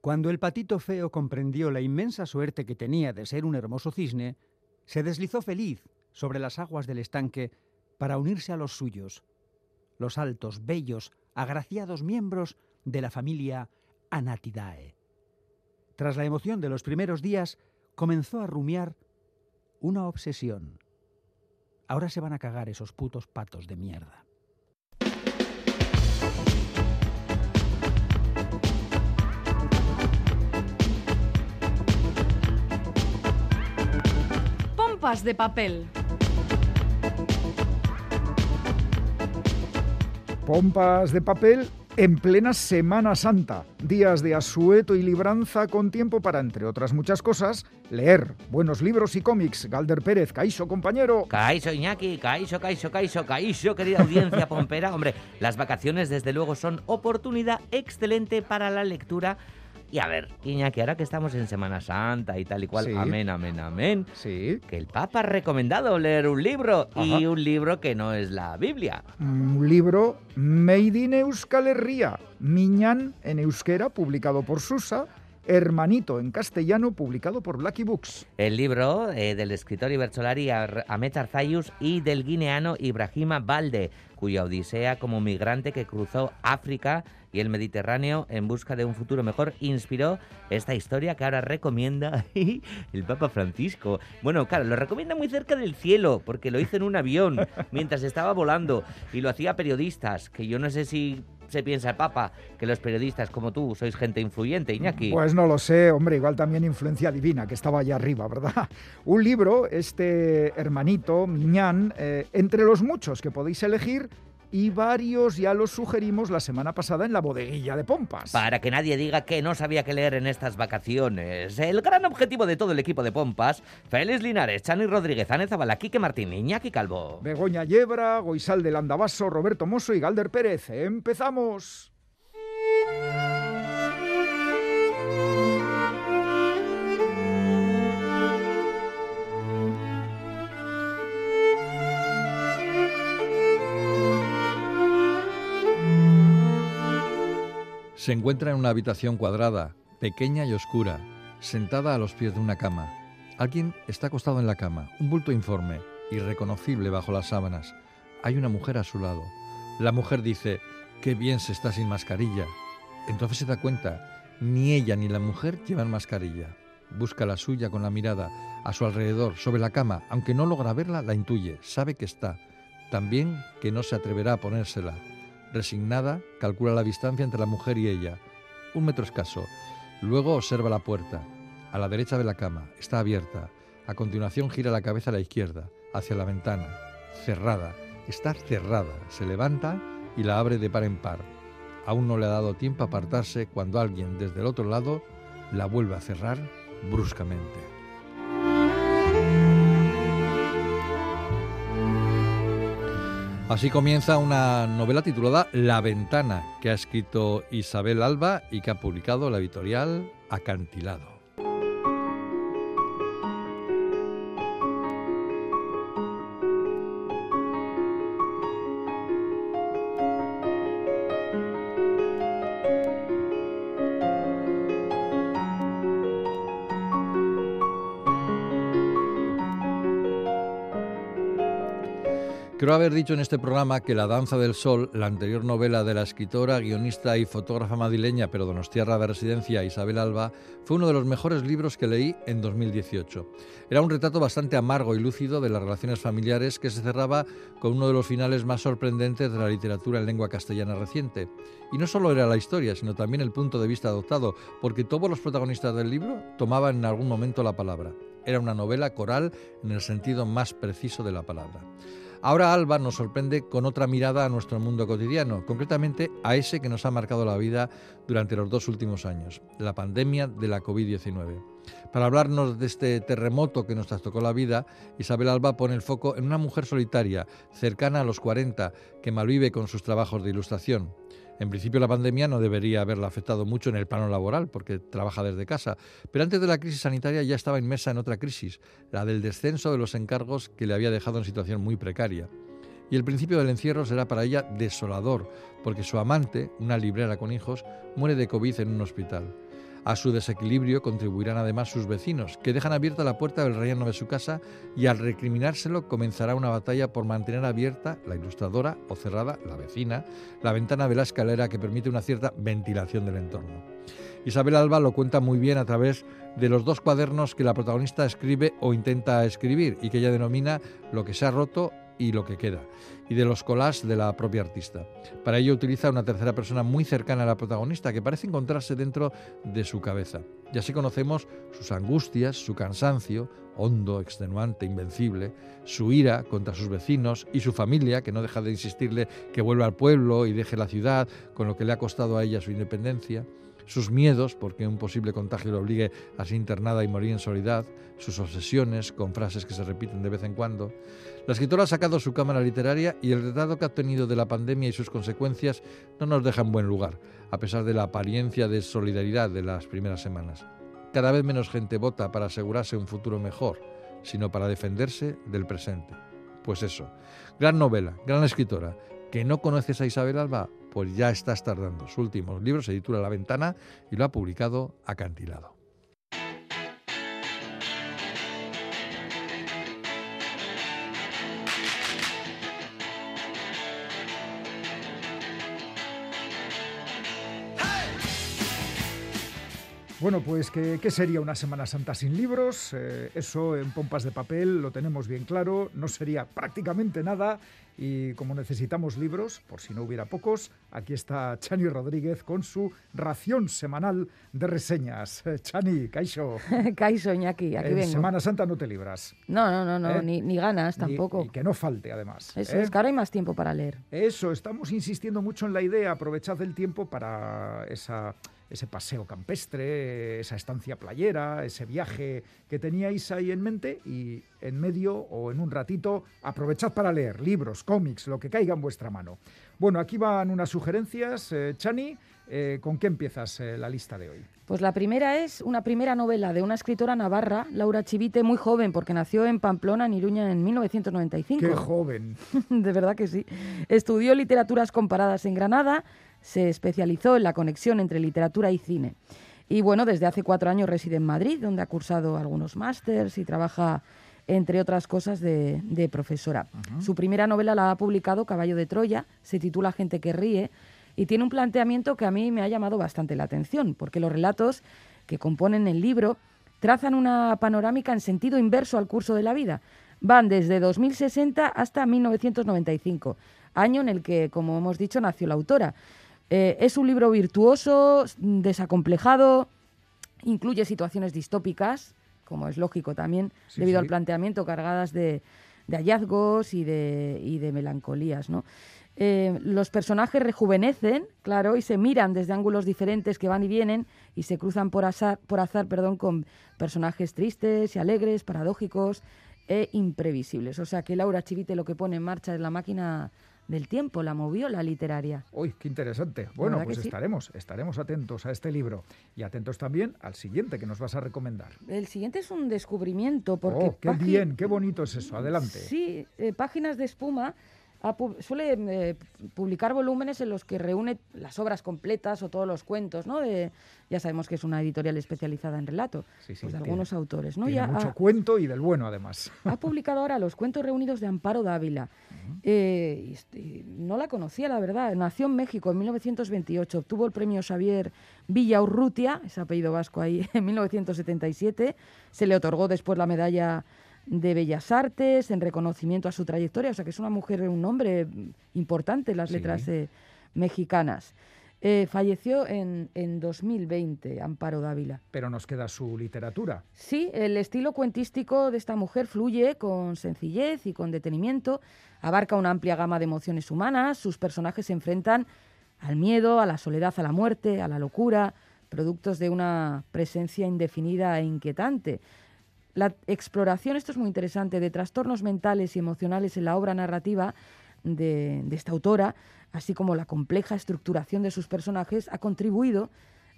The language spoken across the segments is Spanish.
Cuando el patito feo comprendió la inmensa suerte que tenía de ser un hermoso cisne, se deslizó feliz sobre las aguas del estanque para unirse a los suyos, los altos, bellos, agraciados miembros de la familia Anatidae. Tras la emoción de los primeros días, comenzó a rumiar una obsesión. Ahora se van a cagar esos putos patos de mierda. Pompas de papel. Pompas de papel en plena Semana Santa, días de asueto y libranza con tiempo para, entre otras muchas cosas, leer buenos libros y cómics. Galder Pérez, Caixo, compañero. Caixo, Iñaki, Caixo, Caixo, Caixo, Caixo, querida audiencia pompera. Hombre, las vacaciones desde luego son oportunidad excelente para la lectura y a ver, Iñaki, ahora que estamos en Semana Santa y tal y cual, Sí. amén, amén, amén, Sí. que el Papa ha recomendado leer un libro y un libro que no es la Biblia. Un libro Made in Euskal Herria, Miñán en euskera, publicado por Susa, Hermanito en castellano, publicado por Blacky Books. El libro eh, del escritor Ibercholari Ar- Ahmet Arzayus y del guineano Ibrahima Balde, cuya odisea como migrante que cruzó África y el Mediterráneo en busca de un futuro mejor inspiró esta historia que ahora recomienda el Papa Francisco. Bueno, claro, lo recomienda muy cerca del cielo, porque lo hizo en un avión mientras estaba volando y lo hacía periodistas, que yo no sé si se piensa el Papa que los periodistas como tú sois gente influyente, Iñaki. Pues no lo sé, hombre, igual también influencia divina, que estaba allá arriba, ¿verdad? Un libro, este hermanito, Miñán, eh, entre los muchos que podéis elegir, y varios ya los sugerimos la semana pasada en la bodeguilla de Pompas. Para que nadie diga que no sabía qué leer en estas vacaciones. El gran objetivo de todo el equipo de Pompas, Félix Linares, Chani Rodríguez, Ane Zabala, Quique Martín, Iñaki Calvo. Begoña Yebra, Goisal del Andabaso, Roberto Mosso y Galder Pérez. ¡Empezamos! Se encuentra en una habitación cuadrada, pequeña y oscura, sentada a los pies de una cama. Alguien está acostado en la cama, un bulto informe, irreconocible bajo las sábanas. Hay una mujer a su lado. La mujer dice, qué bien se está sin mascarilla. Entonces se da cuenta, ni ella ni la mujer llevan mascarilla. Busca la suya con la mirada, a su alrededor, sobre la cama, aunque no logra verla, la intuye, sabe que está. También que no se atreverá a ponérsela. Resignada, calcula la distancia entre la mujer y ella. Un metro escaso. Luego observa la puerta. A la derecha de la cama. Está abierta. A continuación gira la cabeza a la izquierda, hacia la ventana. Cerrada. Está cerrada. Se levanta y la abre de par en par. Aún no le ha dado tiempo a apartarse cuando alguien desde el otro lado la vuelve a cerrar bruscamente. Así comienza una novela titulada La Ventana, que ha escrito Isabel Alba y que ha publicado la editorial Acantilado. Creo haber dicho en este programa que La Danza del Sol, la anterior novela de la escritora, guionista y fotógrafa madrileña, pero donostiarra de residencia, Isabel Alba, fue uno de los mejores libros que leí en 2018. Era un retrato bastante amargo y lúcido de las relaciones familiares que se cerraba con uno de los finales más sorprendentes de la literatura en lengua castellana reciente. Y no solo era la historia, sino también el punto de vista adoptado, porque todos los protagonistas del libro tomaban en algún momento la palabra. Era una novela coral en el sentido más preciso de la palabra. Ahora Alba nos sorprende con otra mirada a nuestro mundo cotidiano, concretamente a ese que nos ha marcado la vida durante los dos últimos años, la pandemia de la COVID-19. Para hablarnos de este terremoto que nos trastocó la vida, Isabel Alba pone el foco en una mujer solitaria, cercana a los 40, que malvive con sus trabajos de ilustración. En principio la pandemia no debería haberla afectado mucho en el plano laboral porque trabaja desde casa, pero antes de la crisis sanitaria ya estaba inmersa en otra crisis, la del descenso de los encargos que le había dejado en situación muy precaria. y el principio del encierro será para ella desolador, porque su amante, una librera con hijos, muere de COVID en un hospital. A su desequilibrio contribuirán además sus vecinos, que dejan abierta la puerta del relleno de su casa y al recriminárselo comenzará una batalla por mantener abierta la ilustradora o cerrada la vecina, la ventana de la escalera que permite una cierta ventilación del entorno. Isabel Alba lo cuenta muy bien a través de los dos cuadernos que la protagonista escribe o intenta escribir y que ella denomina Lo que se ha roto y lo que queda, y de los collages de la propia artista. Para ello utiliza una tercera persona muy cercana a la protagonista que parece encontrarse dentro de su cabeza. Y así conocemos sus angustias, su cansancio, hondo, extenuante, invencible, su ira contra sus vecinos y su familia, que no deja de insistirle que vuelva al pueblo y deje la ciudad, con lo que le ha costado a ella su independencia sus miedos, porque un posible contagio le obligue a ser internada y morir en soledad, sus obsesiones con frases que se repiten de vez en cuando. La escritora ha sacado su cámara literaria y el retrato que ha obtenido de la pandemia y sus consecuencias no nos deja en buen lugar, a pesar de la apariencia de solidaridad de las primeras semanas. Cada vez menos gente vota para asegurarse un futuro mejor, sino para defenderse del presente. Pues eso, gran novela, gran escritora. ¿Que no conoces a Isabel Alba? pues ya estás tardando. Su último libro se titula La ventana y lo ha publicado Acantilado. Bueno, pues ¿qué, sería una Semana Santa sin libros? Eh, eso en pompas de papel lo tenemos bien claro, no sería prácticamente nada y como necesitamos libros, por si no hubiera pocos, aquí está Chani Rodríguez con su ración semanal de reseñas. Chani, Caixo. Caixo, Iñaki, aquí en Semana Santa no te libras. No, no, no, no ¿Eh? ni, ganas tampoco. Y que no falte, además. Eso, ¿eh? es que ahora hay más tiempo para leer. Eso, estamos insistiendo mucho en la idea, aprovechad el tiempo para esa ese paseo campestre, esa estancia playera, ese viaje que teníais ahí en mente y en medio o en un ratito aprovechad para leer libros, cómics, lo que caiga en vuestra mano. Bueno, aquí van unas sugerencias. Eh, Chani, eh, ¿con qué empiezas eh, la lista de hoy? Pues la primera es una primera novela de una escritora navarra, Laura Chivite, muy joven, porque nació en Pamplona, en Iruña, en 1995. ¡Qué joven! de verdad que sí. Estudió literaturas comparadas en Granada se especializó en la conexión entre literatura y cine. Y bueno, desde hace cuatro años reside en Madrid, donde ha cursado algunos másters y trabaja, entre otras cosas, de, profesora. Su primera novela la ha publicado Caballo de Troya, se titula Gente que ríe, y tiene un planteamiento que a mí me ha llamado bastante la atención, porque los relatos que componen el libro trazan una panorámica en sentido inverso al curso de la vida. Van desde 2060 hasta 1995, año en el que, como hemos dicho, nació la autora. Eh, es un libro virtuoso, desacomplejado, incluye situaciones distópicas, como es lógico también, debido al planteamiento cargadas de, hallazgos y de, melancolías. Eh, los personajes rejuvenecen, claro, y se miran desde ángulos diferentes que van y vienen y se cruzan por azar, por azar perdón, con personajes tristes y alegres, paradójicos e imprevisibles. O sea que Laura Chivite lo que pone en marcha es la máquina del tiempo, la movió la literaria. Uy, qué interesante. Bueno, pues estaremos, estaremos atentos a este libro y atentos también al siguiente que nos vas a recomendar. El siguiente es un descubrimiento porque... Oh, qué bien, qué bonito es eso. Adelante. Sí, eh, Páginas de espuma suele eh, publicar volúmenes en los que reúne las obras completas o todos los cuentos, ¿no? De, ya sabemos que es una editorial especializada en relato, pues de algunos autores, ¿no? Tiene mucho cuento y del bueno, además. Ha publicado ahora los cuentos reunidos de Amparo Dávila. Eh, este, no la conocía, la verdad. Nació en México en 1928, obtuvo el premio Xavier Villaurrutia, ese apellido vasco ahí, en 1977. Se le otorgó después la medalla de Bellas Artes, en reconocimiento a su trayectoria, o sea que es una mujer, un hombre importante en las letras eh, mexicanas. Eh, falleció en, en, 2020, Amparo Dávila. Pero nos queda su literatura. Sí, el estilo cuentístico de esta mujer fluye con sencillez y con detenimiento, abarca una amplia gama de emociones humanas, sus personajes se enfrentan al miedo, a la soledad, a la muerte, a la locura, productos de una presencia indefinida e inquietante. La exploración, esto es muy interesante, de trastornos mentales y emocionales en la obra narrativa de, esta autora, así como la compleja estructuración de sus personajes, ha contribuido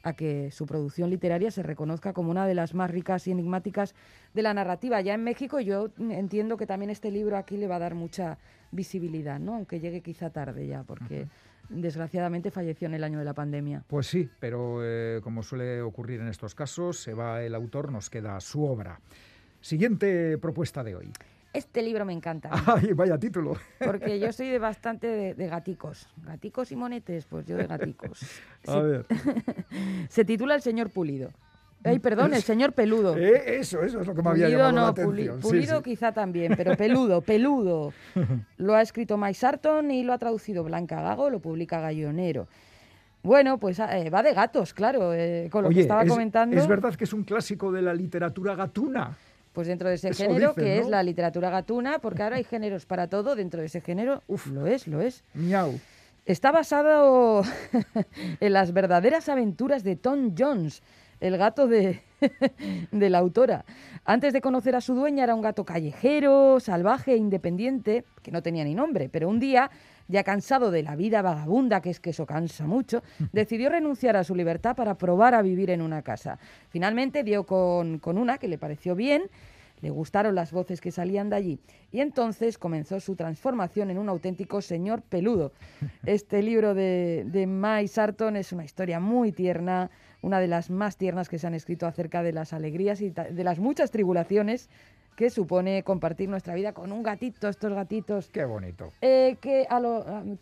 a que su producción literaria se reconozca como una de las más ricas y enigmáticas de la narrativa. Ya en México yo entiendo que también este libro aquí le va a dar mucha visibilidad, ¿no? aunque llegue quizá tarde ya, porque desgraciadamente falleció en el año de la pandemia. Pues sí, pero eh, como suele ocurrir en estos casos, se va el autor, nos queda su obra. Siguiente propuesta de hoy. Este libro me encanta. Ay, vaya título. Porque yo soy de bastante de, gaticos. Gaticos y monetes, pues yo de gaticos. A ver. se titula El señor Pulido. Ay, perdón, el señor peludo. Eh, eso, eso es lo que me había llamado no, la atención. pulido quizá también, pero peludo, peludo. Lo ha escrito Mike Sarton y lo ha traducido Blanca Gago, lo publica Gallonero. Bueno, pues eh, va de gatos, claro, eh, con lo que estaba comentando. Es verdad que es un clásico de la literatura gatuna. Pues dentro de ese género, que es la literatura gatuna, porque ahora hay géneros para todo, dentro de ese género, Uf, lo es, lo es. Miau. Está basado en las verdaderas aventuras de Tom Jones, el gato de, de la autora. Antes de conocer a su dueña era un gato callejero, salvaje e independiente, que no tenía ni nombre, pero un día, ya cansado de la vida vagabunda, que es que eso cansa mucho, decidió renunciar a su libertad para probar a vivir en una casa. Finalmente dio con, con una que le pareció bien, le gustaron las voces que salían de allí y entonces comenzó su transformación en un auténtico señor peludo. Este libro de, de Mai Sarton es una historia muy tierna, una de las más tiernas que se han escrito acerca de las alegrías y de las muchas tribulaciones que supone compartir nuestra vida con un gatito, estos gatitos. Qué bonito. Eh, que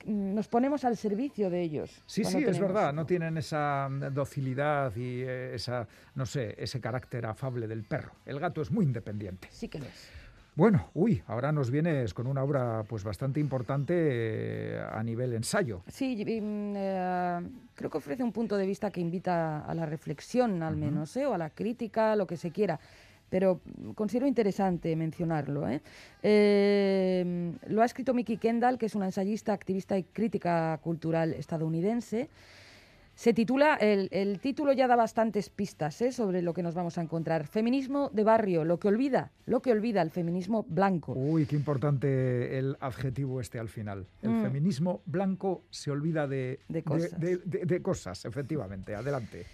nos ponemos al servicio de ellos. Sí, sí, es verdad. No tienen esa mm, docilidad y eh, esa, no sé, ese carácter afable del perro. El gato es muy independiente. Sí que lo es. Bueno, uy, ahora nos vienes con una obra pues bastante importante eh, a nivel ensayo. Sí, mm, eh, creo que ofrece un punto de vista que invita a la reflexión, al menos, ¿eh? o a la crítica, lo que se quiera. Pero considero interesante mencionarlo. lo ha escrito Mickey Kendall, que es una ensayista, activista y crítica cultural estadounidense. Se titula, el, título ya da bastantes pistas ¿eh? sobre lo que nos vamos a encontrar. Feminismo de barrio, lo que olvida, lo que olvida el feminismo blanco. Uy, qué importante el adjetivo este al final. El mm. feminismo blanco se olvida de, de, cosas. efectivamente. Adelante.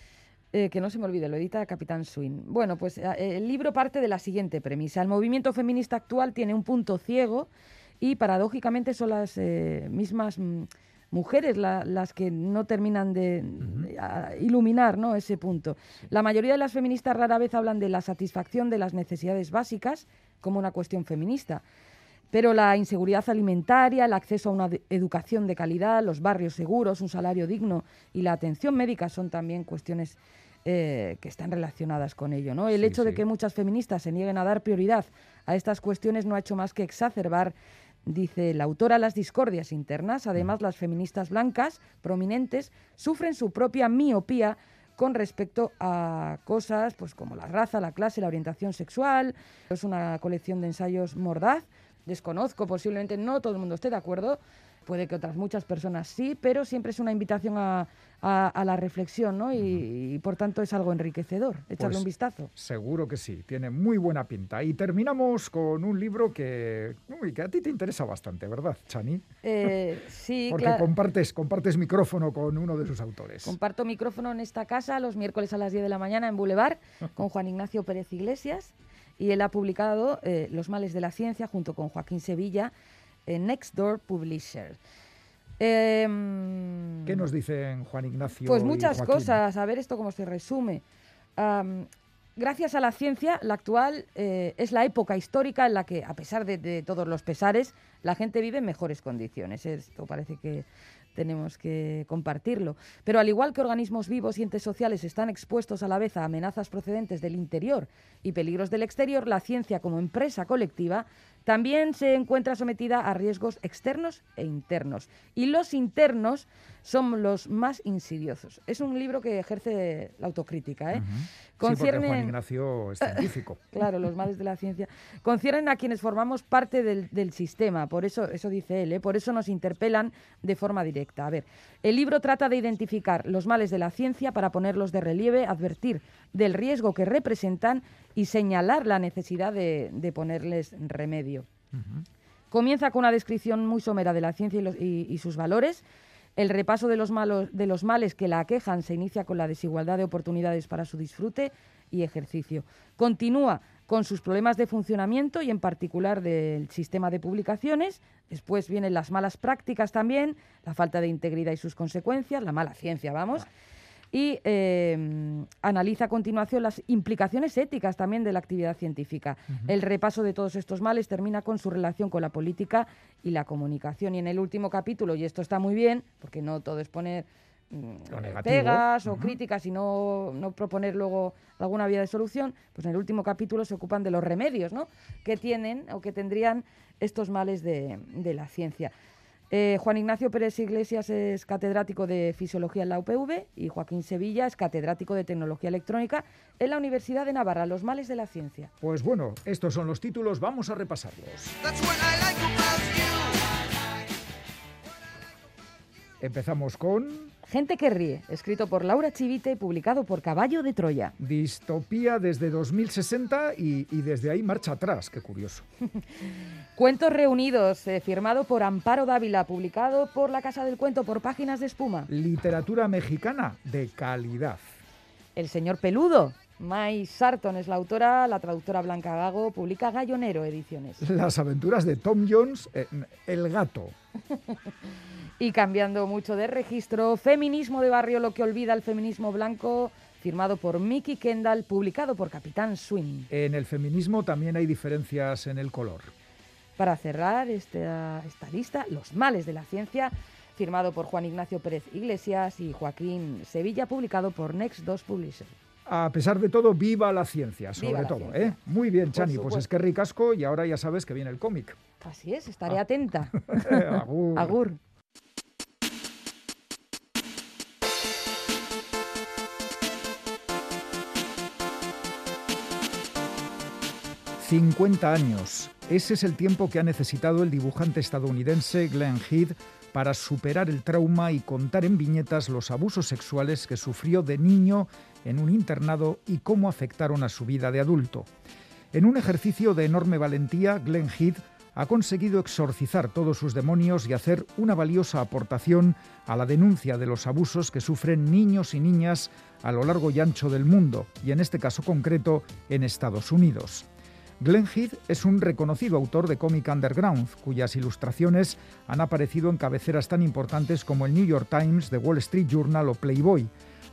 Eh, que no se me olvide, lo edita Capitán Swin. Bueno, pues eh, el libro parte de la siguiente premisa. El movimiento feminista actual tiene un punto ciego y paradójicamente son las mismas... Mujeres las que no terminan de, iluminar ¿no? ese punto. La mayoría de las feministas rara vez hablan de la satisfacción de las necesidades básicas como una cuestión feminista. Pero la inseguridad alimentaria, el acceso a una educación de calidad, los barrios seguros, un salario digno y la atención médica son también cuestiones eh, que están relacionadas con ello. ¿no? El hecho de que muchas feministas se nieguen a dar prioridad a estas cuestiones no ha hecho más que exacerbar Dice la autora, las discordias internas, además las feministas blancas prominentes, sufren su propia miopía con respecto a cosas pues como la raza, la clase, la orientación sexual. Es una colección de ensayos mordaz. Desconozco, posiblemente no todo el mundo esté de acuerdo, puede que otras muchas personas sí, pero siempre es una invitación a, la reflexión, ¿no? Y, por tanto es algo enriquecedor, echarle un pues vistazo. Seguro que sí, tiene muy buena pinta. Y terminamos con un libro que, que a ti te interesa bastante, ¿verdad, Chani? Eh, sí, Porque compartes, compartes micrófono con uno de sus autores. Comparto micrófono en esta casa los miércoles a las 10 de la mañana en Boulevard con Juan Ignacio Pérez Iglesias y él ha publicado eh, Los males de la ciencia junto con Joaquín Sevilla Next Door Publisher. Em, ¿Qué nos dicen Juan Ignacio? Pues muchas cosas. A ver esto cómo se resume. gracias a la ciencia, la actual eh, es la época histórica en la que, a pesar de, todos los pesares, la gente vive en mejores condiciones. Esto parece que tenemos que compartirlo. Pero al igual que organismos vivos y entes sociales están expuestos a la vez a amenazas procedentes del interior y peligros del exterior, la ciencia como empresa colectiva también se encuentra sometida a riesgos externos e internos. Y los internos son los más insidiosos. Es un libro que ejerce la autocrítica. ¿eh? Concierne... Juan Ignacio es científico. claro, los males de la ciencia. Conciernen a quienes formamos parte del, sistema, por eso, eso dice él, ¿eh? por eso nos interpelan de forma directa. A ver, el libro trata de identificar los males de la ciencia para ponerlos de relieve, advertir del riesgo que representan y señalar la necesidad de, ponerles remedio. Comienza con una descripción muy somera de la ciencia y sus valores El repaso de los, malos, de los males que la aquejan se inicia con la desigualdad de oportunidades para su disfrute y ejercicio. Continúa con sus problemas de funcionamiento y en particular del sistema de publicaciones. Después vienen las malas prácticas también, la falta de integridad y sus consecuencias, la mala ciencia, vamos. Y eh, analiza a continuación las implicaciones éticas también de la actividad científica. El repaso de todos estos males termina con su relación con la política y la comunicación. Y en el último capítulo, y esto está muy bien, porque no todo es poner Lo pegas o críticas y no, no proponer luego alguna vía de solución, pues en el último capítulo se ocupan de los remedios ¿no? que tienen o que tendrían estos males de, de la ciencia. Eh, Juan Ignacio Pérez Iglesias es catedrático de Fisiología en la UPV y Joaquín Sevilla es catedrático de Tecnología Electrónica en la Universidad de Navarra. Los males de la ciencia. Pues bueno, estos son los títulos, vamos a repasarlos. Empezamos con Gente que ríe, escrito por Laura Chivite y publicado por Caballo de Troya. Distopía desde 2060 y, y desde ahí marcha atrás, qué curioso. Cuentos reunidos, eh, firmado por Amparo Dávila, publicado por La Casa del Cuento por Páginas de Espuma. Literatura mexicana de calidad. El señor Peludo, May Sarton es la autora, la traductora Blanca Gago, publica Gallonero Ediciones. Las aventuras de Tom Jones, eh, El gato. Y cambiando mucho de registro, Feminismo de Barrio, lo que olvida el feminismo blanco, firmado por Mickey Kendall, publicado por Capitán Swing. En el feminismo también hay diferencias en el color. Para cerrar esta, esta lista, Los males de la ciencia, firmado por Juan Ignacio Pérez Iglesias y Joaquín Sevilla, publicado por Next 2 Publishers. A pesar de todo, viva la ciencia, sobre la todo. ciencia. ¿eh? Muy bien, Por Chani, pues es que ricasco y ahora ya sabes que viene el cómic. Así es, estaré atenta. Agur. Agur. 50 años. Ese es el tiempo que ha necesitado el dibujante estadounidense Glenn Heath para superar el trauma y contar en viñetas los abusos sexuales que sufrió de niño en un internado y cómo afectaron a su vida de adulto. En un ejercicio de enorme valentía, Glenn Heath ha conseguido exorcizar todos sus demonios y hacer una valiosa aportación a la denuncia de los abusos que sufren niños y niñas a lo largo y ancho del mundo, y en este caso concreto en Estados Unidos. Glenn Heath es un reconocido autor de cómic underground, cuyas ilustraciones han aparecido en cabeceras tan importantes como el New York Times, The Wall Street Journal o Playboy.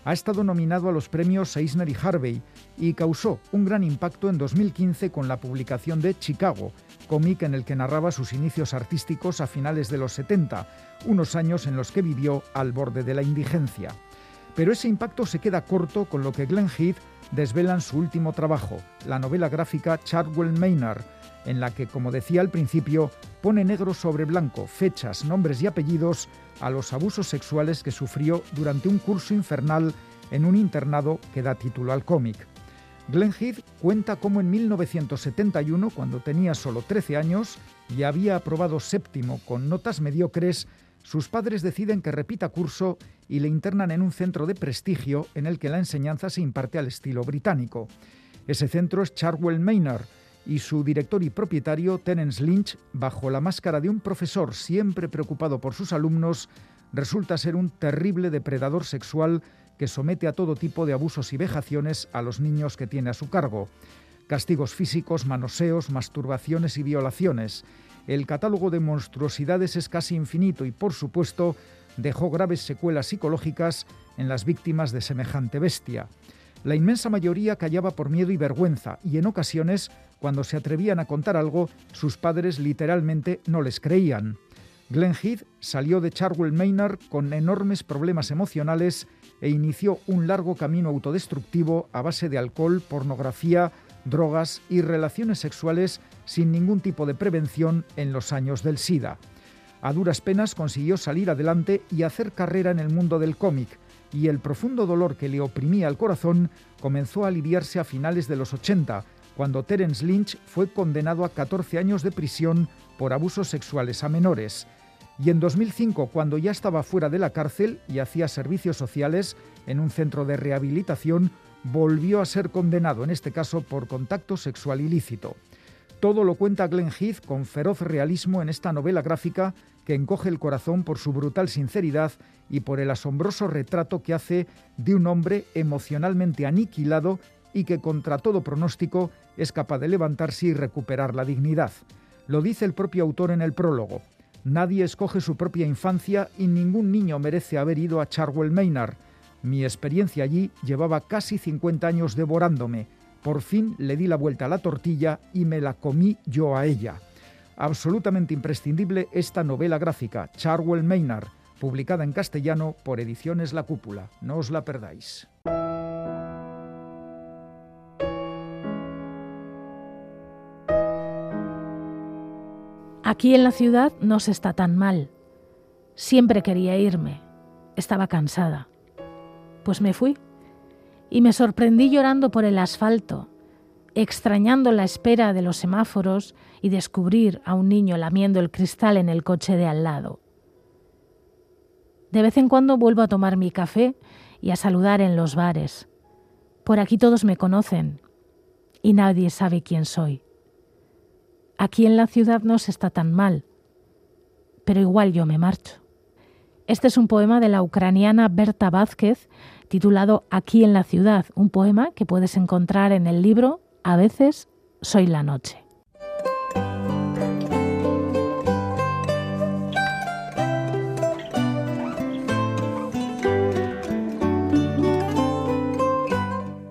Ha estado nominado a los premios Eisner y Harvey y causó un gran impacto en 2015 con la publicación de Chicago, cómic en el que narraba sus inicios artísticos a finales de los 70, unos años en los que vivió al borde de la indigencia. Pero ese impacto se queda corto con lo que Glenn Heath desvela en su último trabajo, la novela gráfica Chartwell Maynard, en la que, como decía al principio, pone negro sobre blanco fechas, nombres y apellidos a los abusos sexuales que sufrió durante un curso infernal en un internado que da título al cómic. Glenn Heath cuenta cómo en 1971, cuando tenía solo 13 años y había aprobado séptimo con notas mediocres, sus padres deciden que repita curso y le internan en un centro de prestigio en el que la enseñanza se imparte al estilo británico. Ese centro es Chartwell Maynard y su director y propietario, Terence Lynch, bajo la máscara de un profesor siempre preocupado por sus alumnos, resulta ser un terrible depredador sexual que somete a todo tipo de abusos y vejaciones a los niños que tiene a su cargo. Castigos físicos, manoseos, masturbaciones y violaciones. El catálogo de monstruosidades es casi infinito y, por supuesto, dejó graves secuelas psicológicas en las víctimas de semejante bestia. La inmensa mayoría callaba por miedo y vergüenza, y en ocasiones, cuando se atrevían a contar algo, sus padres literalmente no les creían. Glenn Heath salió de Charwell Maynard con enormes problemas emocionales e inició un largo camino autodestructivo a base de alcohol, pornografía, drogas y relaciones sexuales sin ningún tipo de prevención en los años del SIDA. A duras penas consiguió salir adelante y hacer carrera en el mundo del cómic, y el profundo dolor que le oprimía el corazón comenzó a aliviarse a finales de los 80, cuando Terence Lynch fue condenado a 14 años de prisión por abusos sexuales a menores. Y en 2005, cuando ya estaba fuera de la cárcel y hacía servicios sociales en un centro de rehabilitación, volvió a ser condenado, en este caso por contacto sexual ilícito. Todo lo cuenta Glenn Heath con feroz realismo en esta novela gráfica que encoge el corazón por su brutal sinceridad y por el asombroso retrato que hace de un hombre emocionalmente aniquilado y que contra todo pronóstico es capaz de levantarse y recuperar la dignidad. Lo dice el propio autor en el prólogo. Nadie escoge su propia infancia y ningún niño merece haber ido a Charwell Maynard. Mi experiencia allí llevaba casi 50 años devorándome. Por fin le di la vuelta a la tortilla y me la comí yo a ella. Absolutamente imprescindible esta novela gráfica, Charwell Maynard, publicada en castellano por Ediciones La Cúpula. No os la perdáis. Aquí en la ciudad no se está tan mal. Siempre quería irme. Estaba cansada. Pues me fui. Y me sorprendí llorando por el asfalto, extrañando la espera de los semáforos y descubrir a un niño lamiendo el cristal en el coche de al lado. De vez en cuando vuelvo a tomar mi café y a saludar en los bares. Por aquí todos me conocen y nadie sabe quién soy. Aquí en la ciudad no se está tan mal, pero igual yo me marcho. Este es un poema de la ucraniana Berta Vázquez titulado Aquí en la ciudad, un poema que puedes encontrar en el libro A veces soy la noche.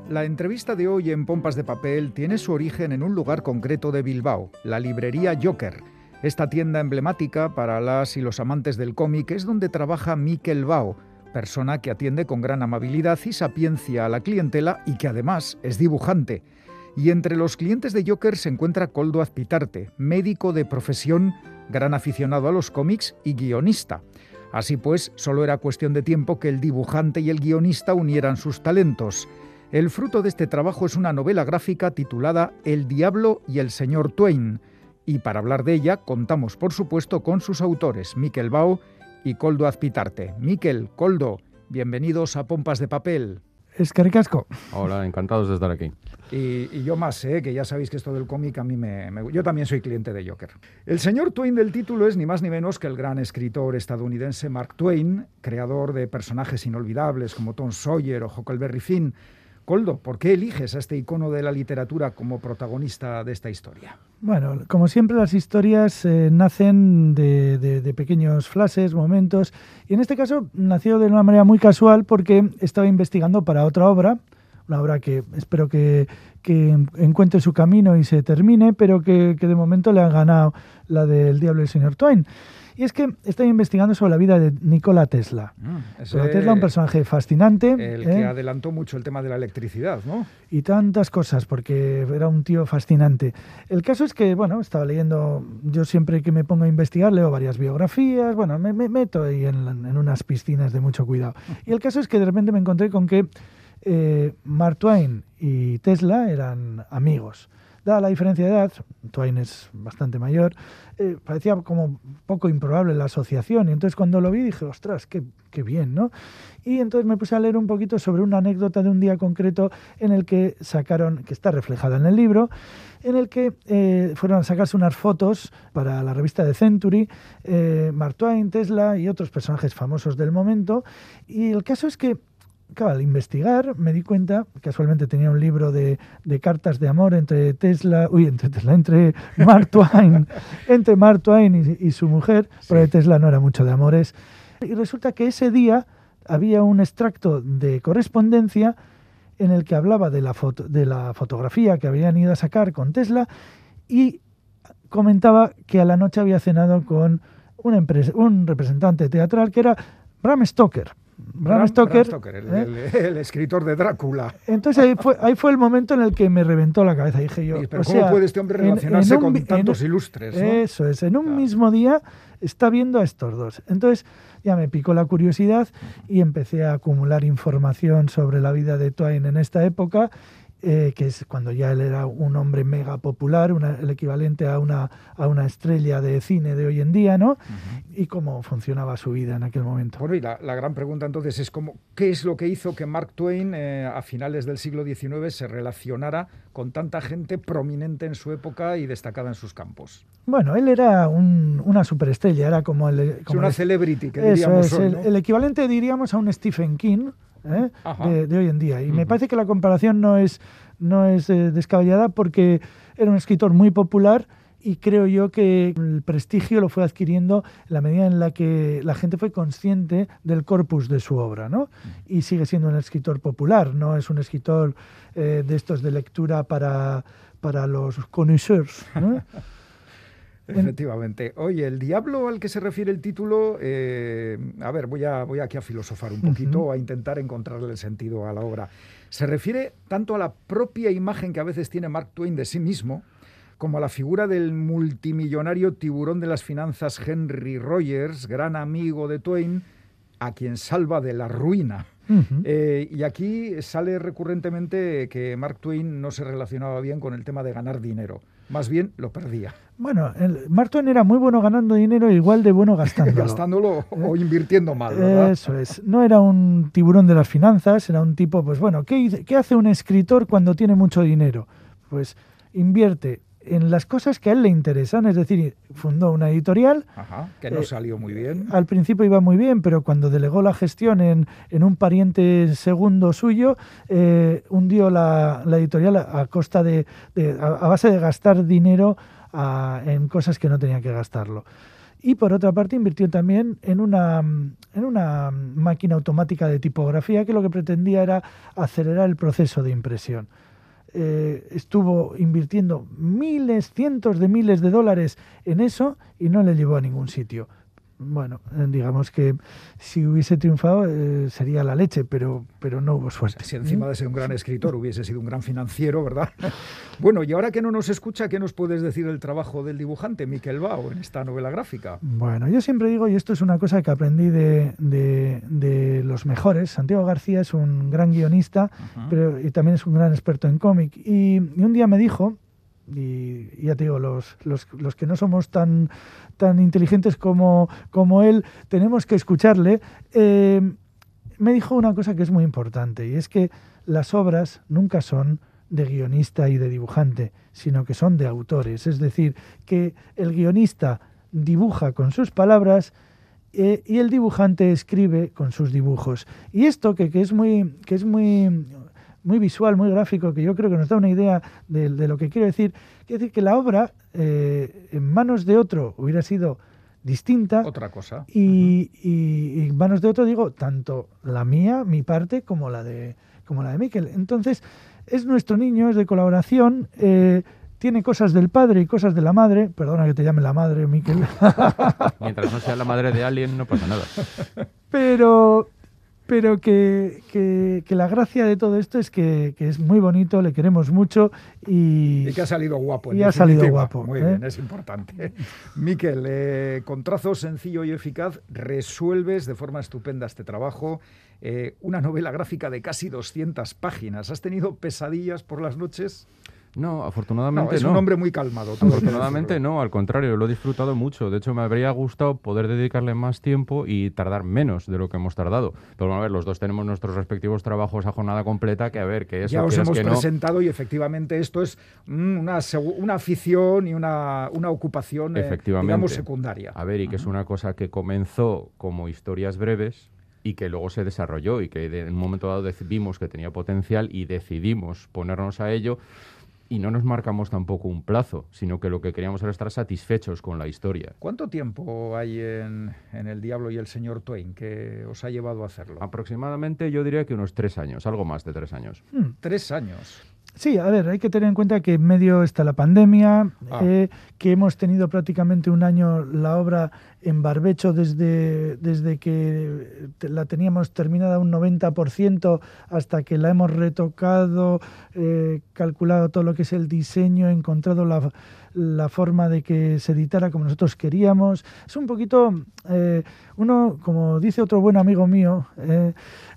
La entrevista de hoy en Pompas de Papel tiene su origen en un lugar concreto de Bilbao, la librería Joker. Esta tienda emblemática para las y los amantes del cómic es donde trabaja Mikel Bao, persona que atiende con gran amabilidad y sapiencia a la clientela y que además es dibujante. Y entre los clientes de Joker se encuentra Coldo Azpitarte, médico de profesión, gran aficionado a los cómics y guionista. Así pues, solo era cuestión de tiempo que el dibujante y el guionista unieran sus talentos. El fruto de este trabajo es una novela gráfica titulada El Diablo y el Señor Twain, y para hablar de ella contamos por supuesto con sus autores, Miquel Bao y Coldo Azpitarte. Miquel, Coldo, bienvenidos a Pompas de Papel. Es que ricasco. Hola, encantados de estar aquí. Y, y yo más, ¿eh? que ya sabéis que esto del cómic a mí me, me- Yo también soy cliente de Joker. El señor Twain del título es ni más ni menos que el gran escritor estadounidense Mark Twain, creador de personajes inolvidables como Tom Sawyer o Huckleberry Finn. Coldo, ¿por qué eliges a este icono de la literatura como protagonista de esta historia? Bueno, como siempre las historias eh, nacen de, pequeños flashes, momentos, y en este caso nació de una manera muy casual porque estaba investigando para otra obra, una obra que espero que, que encuentre su camino y se termine, pero que, que de momento le ha ganado la del Diablo y el Señor Twain. Y es que estoy investigando sobre la vida de Nikola Tesla. Ese- Nikola Tesla, un personaje fascinante. El que ¿eh? adelantó mucho el tema de la electricidad, ¿no? y tantas cosas, porque era un tío fascinante. El caso es que, bueno, estaba leyendo, yo siempre que me pongo a investigar leo varias biografías, bueno, me, me meto ahí en, en unas piscinas de mucho cuidado. Y el caso es que de repente me encontré con que eh, Mark Twain y Tesla eran amigos. Dada la diferencia de edad, Twain es bastante mayor, eh, parecía como poco improbable la asociación. Y entonces cuando lo vi dije, ostras, qué, qué bien, ¿no? Y entonces me puse a leer un poquito sobre una anécdota de un día concreto en el que sacaron, que está reflejada en el libro, en el que eh, fueron a sacarse unas fotos para la revista de Century, eh, Mark Twain, Tesla y otros personajes famosos del momento. Y el caso es que Claro, al investigar me di cuenta, casualmente tenía un libro de, de cartas de amor entre Tesla, uy, entre Tesla, entre Mark Twain, entre Mark Twain y, y su mujer, porque Tesla no era mucho de amores. Y resulta que ese día había un extracto de correspondencia en el que hablaba de la, foto, de la fotografía que habían ido a sacar con Tesla y comentaba que a la noche había cenado con una empresa, un representante teatral que era Bram Stoker. Bram, Stoker, el, ¿eh? el- el escritor de Drácula. Entonces ahí fue, ahí fue el momento en el que me reventó la cabeza. Dije yo, pero o ¿cómo sea, puede este hombre en- en relacionarse un con en tantos ilustres? ¿no? Eso es, en un Claro. mismo día está viendo a estos dos. Entonces ya me picó la curiosidad y empecé a acumular información sobre la vida de Twain en esta época eh, que es cuando ya él era un hombre mega popular, el equivalente a una, a una estrella de cine de hoy en día, ¿no? Y cómo funcionaba su vida en aquel momento. Bueno, y la, gran pregunta entonces es cómo, qué es lo que hizo que Mark Twain eh, a finales del siglo XIX se relacionara con tanta gente prominente en su época y destacada en sus campos. Bueno, él era una superestrella, era como el... Como una celebrity, que diríamos el, equivalente, diríamos, a un Stephen King, ¿eh? de, hoy en día. Y me parece que la comparación no es, no es eh, descabellada porque era un escritor muy popular y creo yo que el prestigio lo fue adquiriendo en la medida en la que la gente fue consciente del corpus de su obra, ¿no? Y sigue siendo un escritor popular, no es un escritor eh, de estos de lectura para, para los connoisseurs, Efectivamente. Oye, el diablo al que se refiere el título, eh, a ver, voy, a, voy aquí a filosofar un poquito, a intentar encontrarle el sentido a la obra. Se refiere tanto a la propia imagen que a veces tiene Mark Twain de sí mismo, como a la figura del multimillonario tiburón de las finanzas Henry Rogers, gran amigo de Twain, a quien salva de la ruina. Eh, y aquí sale recurrentemente que Mark Twain no se relacionaba bien con el tema de ganar dinero, más bien lo perdía. Bueno, el, Mark Twain era muy bueno ganando dinero, igual de bueno gastándolo. gastándolo o invirtiendo mal, ¿verdad? Eso es. No era un tiburón de las finanzas, era un tipo, pues bueno, ¿qué, qué hace un escritor cuando tiene mucho dinero? Pues invierte en las cosas que a él le interesan, es decir, fundó una editorial. que no eh, salió muy bien. Al principio iba muy bien, pero cuando delegó la gestión en, un pariente segundo suyo, eh, hundió la, editorial a, costa de, a, base de gastar dinero en cosas que no tenía que gastarlo. Y por otra parte invirtió también en una, en una máquina automática de tipografía que lo que pretendía era acelerar el proceso de impresión. Eh, estuvo invirtiendo miles, cientos de miles de dólares en eso y no le llevó a ningún sitio bueno, eh, digamos que si hubiese triunfado eh, sería la leche, pero, pero no hubo suerte. Si encima de ser un gran escritor hubiese sido un gran financiero, ¿verdad? bueno, y ahora que no nos escucha, ¿qué nos puedes decir del trabajo del dibujante Miquel Bao en esta novela gráfica? Bueno, yo siempre digo, y esto es una cosa que aprendí de, de, los mejores, Santiago García es un gran guionista, pero y también es un gran experto en cómic, y, y un día me dijo, y ya te digo, los, los, los, que no somos tan, tan inteligentes como, como él, tenemos que escucharle, eh, me dijo una cosa que es muy importante, y es que las obras nunca son de guionista y de dibujante, sino que son de autores. Es decir, que el guionista dibuja con sus palabras eh, y el dibujante escribe con sus dibujos. Y esto que, que, es muy, que es muy muy visual, muy gráfico, que yo creo que nos da una idea de, lo que quiero decir. Quiere decir que la obra eh, en manos de otro hubiera sido distinta. Otra cosa. Y, en manos de otro digo, tanto la mía, mi parte, como la de, como la de Miquel. Entonces, es nuestro niño, es de colaboración. Eh, tiene cosas del padre y cosas de la madre. Perdona que te llame la madre, Miquel. Mientras no sea la madre de alguien, no pasa nada. Pero, pero que, que, la gracia de todo esto es que, es muy bonito, le queremos mucho y, y que ha salido guapo. Y ha salido guapo. Muy bien, ¿eh? es importante. Miquel, eh, con trazo sencillo y eficaz resuelves de forma estupenda este trabajo. Eh, una novela gráfica de casi 200 páginas. ¿Has tenido pesadillas por las noches? No, afortunadamente no. Es un hombre muy calmado. Afortunadamente no, al contrario, lo he disfrutado mucho. De hecho, me habría gustado poder dedicarle más tiempo y tardar menos de lo que hemos tardado. Pero a ver, los dos tenemos nuestros respectivos trabajos a jornada completa que a ver, que eso Ya os hemos que presentado y efectivamente esto es mm, una, una afición y una, una ocupación, eh, digamos, secundaria. A ver, y que es una cosa que comenzó como historias breves, y que luego se desarrolló y que en un momento dado vimos que tenía potencial y decidimos ponernos a ello y no nos marcamos tampoco un plazo, sino que lo que queríamos era estar satisfechos con la historia. ¿Cuánto tiempo hay en, El Diablo y el Señor Twain que os ha llevado a hacerlo? Aproximadamente yo diría que unos tres años, algo más de tres años. Hmm, tres años. Sí, a ver, hay que tener en cuenta que en medio está la pandemia, ah. eh, que hemos tenido prácticamente un año la obra en barbecho desde, desde que la teníamos terminada un 90% hasta que la hemos retocado, eh, calculado todo lo que es el diseño, encontrado la, la forma de que se editara como nosotros queríamos. Es un poquito, eh, uno, como dice otro buen amigo mío,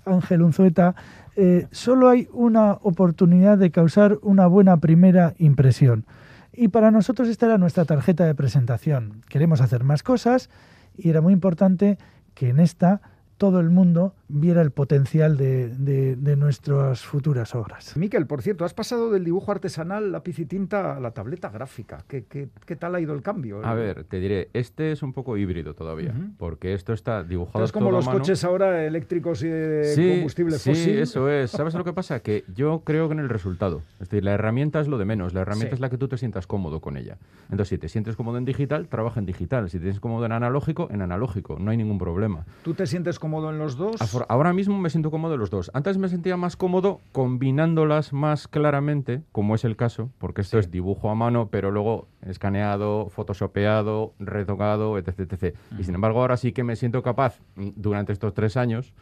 Ángel Unzueta, eh, solo hay una oportunidad de causar una buena primera impresión. Y para nosotros esta era nuestra tarjeta de presentación. Queremos hacer más cosas y era muy importante que en esta todo el mundo viera el potencial de, nuestras futuras obras. Miquel, por cierto, has pasado del dibujo artesanal, lápiz y tinta, a la tableta gráfica. ¿Qué, tal ha ido el cambio? A ver, te diré, este es un poco híbrido todavía, porque esto está dibujado Es como los coches ahora eléctricos y de combustible fósil. Sí, eso es. ¿Sabes lo que pasa? Que yo creo que en el resultado. Es decir, la herramienta es lo de menos. La herramienta es la que tú te sientas cómodo con ella. Entonces, si te sientes cómodo en digital, trabaja en digital. Si te sientes cómodo en analógico, en analógico. No hay ningún problema. ¿Tú te sientes cómodo en los dos? Ahora mismo me siento cómodo los dos. Antes me sentía más cómodo combinándolas más claramente, como es el caso, porque esto es dibujo a mano, pero luego escaneado, photoshopeado, retocado, etc. etc. Y sin embargo, ahora sí que me siento capaz, mm, durante estos tres años,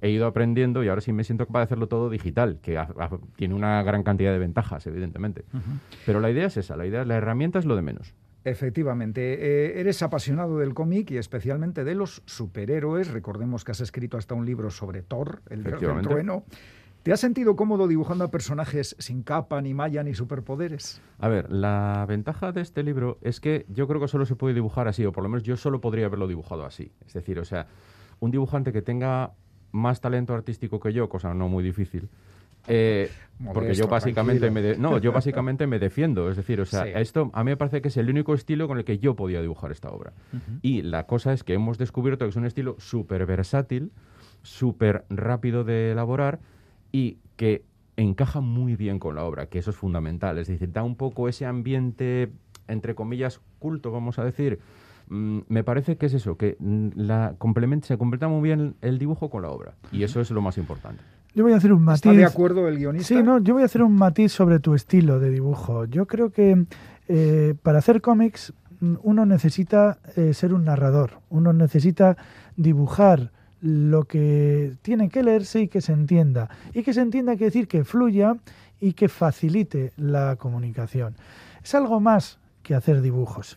he ido aprendiendo y ahora sí me siento capaz de hacerlo todo digital, que tiene una gran cantidad de ventajas, evidentemente. Pero la idea es esa, la idea, la herramienta es lo de menos. Efectivamente, eh, eres apasionado del cómic y especialmente de los superhéroes. Recordemos que has escrito hasta un libro sobre Thor, el dios del trueno. ¿Te has sentido cómodo dibujando a personajes sin capa, ni malla, ni superpoderes? A ver, la ventaja de este libro es que yo creo que solo se puede dibujar así, o por lo menos yo solo podría haberlo dibujado así. Es decir, o sea, un dibujante que tenga más talento artístico que yo, cosa no muy difícil, eh, porque yo básicamente me no, yo básicamente me defiendo, es decir, o sea, esto a mí me parece que es el único estilo con el que yo podía dibujar esta obra. Y la cosa es que hemos descubierto que es un estilo súper versátil, súper rápido de elaborar y que encaja muy bien con la obra, que eso es fundamental, es decir, da un poco ese ambiente entre comillas culto, vamos a decir. Mm, me parece que es eso, que mm, se completa muy bien el dibujo con la obra. Y eso es lo más importante. Yo voy a hacer un matiz. ¿Está de acuerdo el guionista? Sí, no, yo voy a hacer un matiz sobre tu estilo de dibujo. Yo creo que eh, para hacer cómics mm, uno necesita eh, ser un narrador, uno necesita dibujar lo que tiene que leerse y que se entienda. Y que se entienda quiere decir que fluya y que facilite la comunicación. Es algo más que hacer dibujos.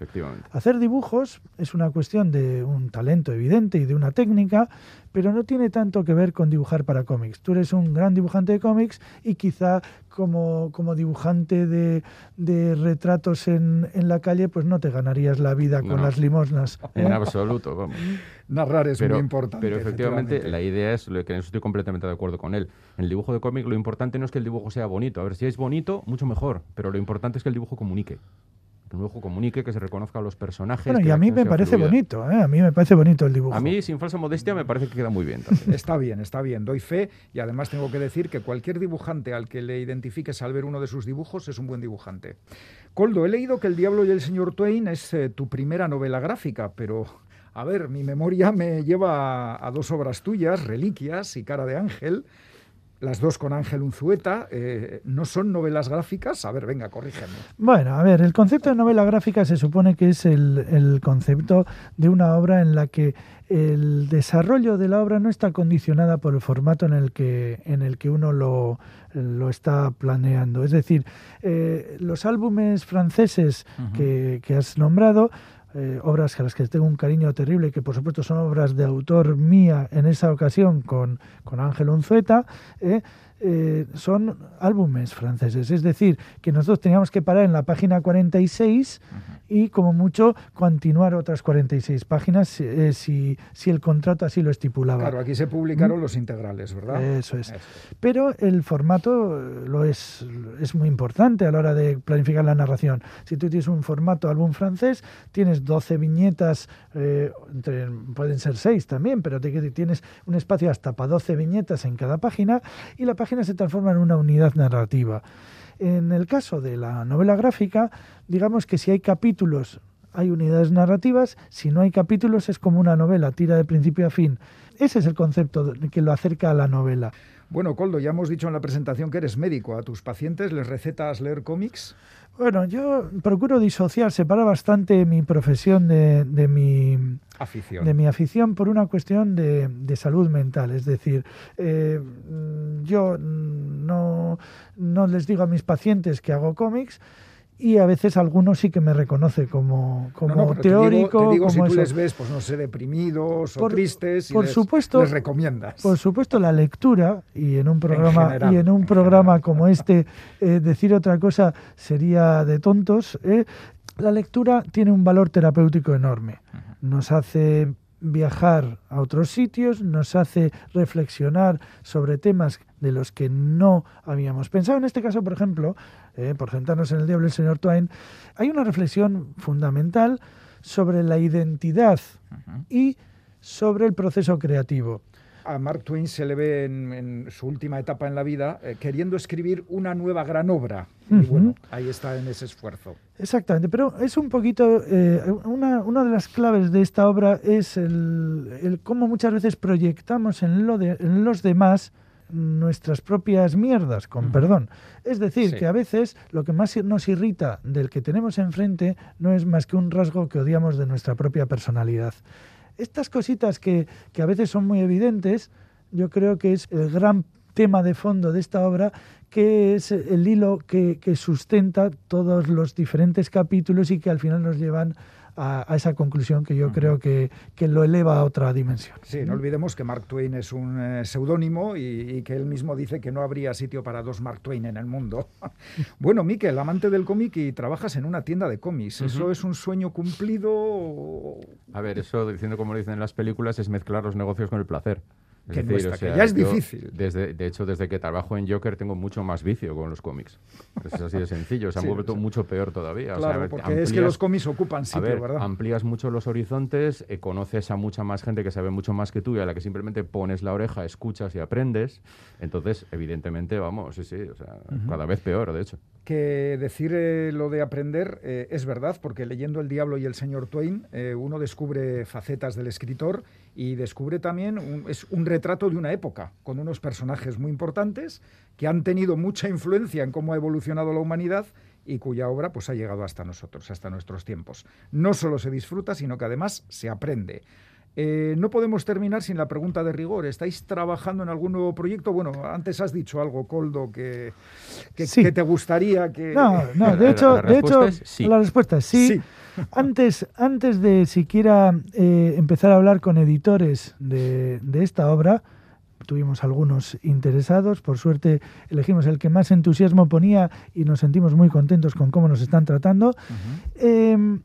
Hacer dibujos es una cuestión de un talento evidente y de una técnica, pero no tiene tanto que ver con dibujar para cómics. Tú eres un gran dibujante de cómics y quizá como, como dibujante de, de retratos en, en, la calle, pues no te ganarías la vida con las limosnas. En absoluto, vamos. Narrar es muy importante. Pero efectivamente, la idea es, lo que estoy completamente de acuerdo con él. En el dibujo de cómic lo importante no es que el dibujo sea bonito. A ver, si es bonito, mucho mejor, pero lo importante es que el dibujo comunique que un dibujo comunique, que se reconozca a los personajes. Bueno, y a mí me parece bonito, ¿eh? a mí me parece bonito el dibujo. A mí, sin falsa modestia, me parece que queda muy bien. está bien, está bien, doy fe y además tengo que decir que cualquier dibujante al que le identifiques al ver uno de sus dibujos es un buen dibujante. Coldo, he leído que El Diablo y el Señor Twain es eh, tu primera novela gráfica, pero a ver, mi memoria me lleva a dos obras tuyas, Reliquias y Cara de Ángel las dos con Ángel Unzueta, eh, ¿no son novelas gráficas? A ver, venga, corrígeme. Bueno, a ver, el concepto de novela gráfica se supone que es el, concepto de una obra en la que el desarrollo de la obra no está condicionada por el formato en el que, en el que uno lo, está planeando. Es decir, eh, los álbumes franceses que, que has nombrado eh, obras a las que tengo un cariño terrible, que por supuesto son obras de autor mía en esa ocasión con, con Ángel Unzueta, eh, eh, son álbumes franceses. Es decir, que nosotros teníamos que parar en la página 46 y como mucho continuar otras 46 páginas eh, si, si, el contrato así lo estipulaba. Claro, aquí se publicaron ¿Mm? los integrales, ¿verdad? Eso es. Pero el formato lo es, es muy importante a la hora de planificar la narración. Si tú tienes un formato álbum francés, tienes 12 viñetas, eh, entre, pueden ser 6 también, pero tienes un espacio hasta para 12 viñetas en cada página y la página se transforma en una unidad narrativa. En el caso de la novela gráfica, digamos que si hay capítulos hay unidades narrativas, si no hay capítulos es como una novela, tira de principio a fin. Ese es el concepto que lo acerca a la novela. Bueno, Coldo, ya hemos dicho en la presentación que eres médico. ¿A tus pacientes les recetas leer cómics? Bueno, yo procuro disociar, separar bastante mi profesión de, de mi afición. De mi afición por una cuestión de, de salud mental. Es decir, eh, yo no, no les digo a mis pacientes que hago cómics, y a veces algunos sí que me reconoce como, como teórico. Te digo, como si tú les ves, pues no sé, deprimidos o tristes, y por les, supuesto, les recomiendas. Por supuesto, la lectura, y en un programa, en y en un en programa general. como este, eh, decir otra cosa sería de tontos. Eh, la lectura tiene un valor terapéutico enorme. Nos hace viajar a otros sitios, nos hace reflexionar sobre temas de los que no habíamos pensado. En este caso, por ejemplo, eh, por sentarnos en el diablo el señor Twain, hay una reflexión fundamental sobre la identidad uh -huh. y sobre el proceso creativo. A Mark Twain se le ve en, en su última etapa en la vida eh, queriendo escribir una nueva gran obra. Uh -huh. Y bueno, ahí está en ese esfuerzo. Exactamente, pero es un poquito, eh, una, una, de las claves de esta obra es el, el cómo muchas veces proyectamos en, lo de, en los demás nuestras propias mierdas, con uh -huh. perdón. Es decir, sí. que a veces lo que más nos irrita del que tenemos enfrente no es más que un rasgo que odiamos de nuestra propia personalidad. Estas cositas que, que a veces son muy evidentes, yo creo que es el gran tema de fondo de esta obra, que es el hilo que, que sustenta todos los diferentes capítulos y que al final nos llevan a, a, esa conclusión que yo uh -huh. creo que, que, lo eleva a otra dimensión. Sí, no olvidemos que Mark Twain es un eh, seudónimo y, y, que él mismo dice que no habría sitio para dos Mark Twain en el mundo. bueno, Miquel, amante del cómic y trabajas en una tienda de cómics. Uh -huh. ¿Eso es un sueño cumplido? O... A ver, eso, diciendo como dicen en las películas, es mezclar los negocios con el placer. Es que, decir, nuestra, o sea, que ya es difícil. Desde, de hecho, desde que trabajo en Joker tengo mucho más vicio con los cómics. Es así de sencillo, se han sí, vuelto sí. mucho peor todavía. Claro, o sea, porque amplías, es que los cómics ocupan sitio, a ver, ¿verdad? Amplías mucho los horizontes, eh, conoces a mucha más gente que sabe mucho más que tú y a la que simplemente pones la oreja, escuchas y aprendes. Entonces, evidentemente, vamos, sí, sí, o sea, uh -huh. cada vez peor, de hecho. Que decir eh, lo de aprender eh, es verdad, porque leyendo El Diablo y el Señor Twain, eh, uno descubre facetas del escritor y descubre también un, es un retrato de una época, con unos personajes muy importantes que han tenido mucha influencia en cómo ha evolucionado la humanidad y cuya obra pues, ha llegado hasta nosotros, hasta nuestros tiempos. No solo se disfruta, sino que además se aprende. Eh, no podemos terminar sin la pregunta de rigor. ¿Estáis trabajando en algún nuevo proyecto? Bueno, antes has dicho algo, Coldo, que, que, sí. que te gustaría que... No, no, de hecho, la, la de hecho es sí. la respuesta es sí. sí. Antes, antes de siquiera eh, empezar a hablar con editores de, de esta obra, tuvimos algunos interesados, por suerte elegimos el que más entusiasmo ponía y nos sentimos muy contentos con cómo nos están tratando. Uh -huh. eh,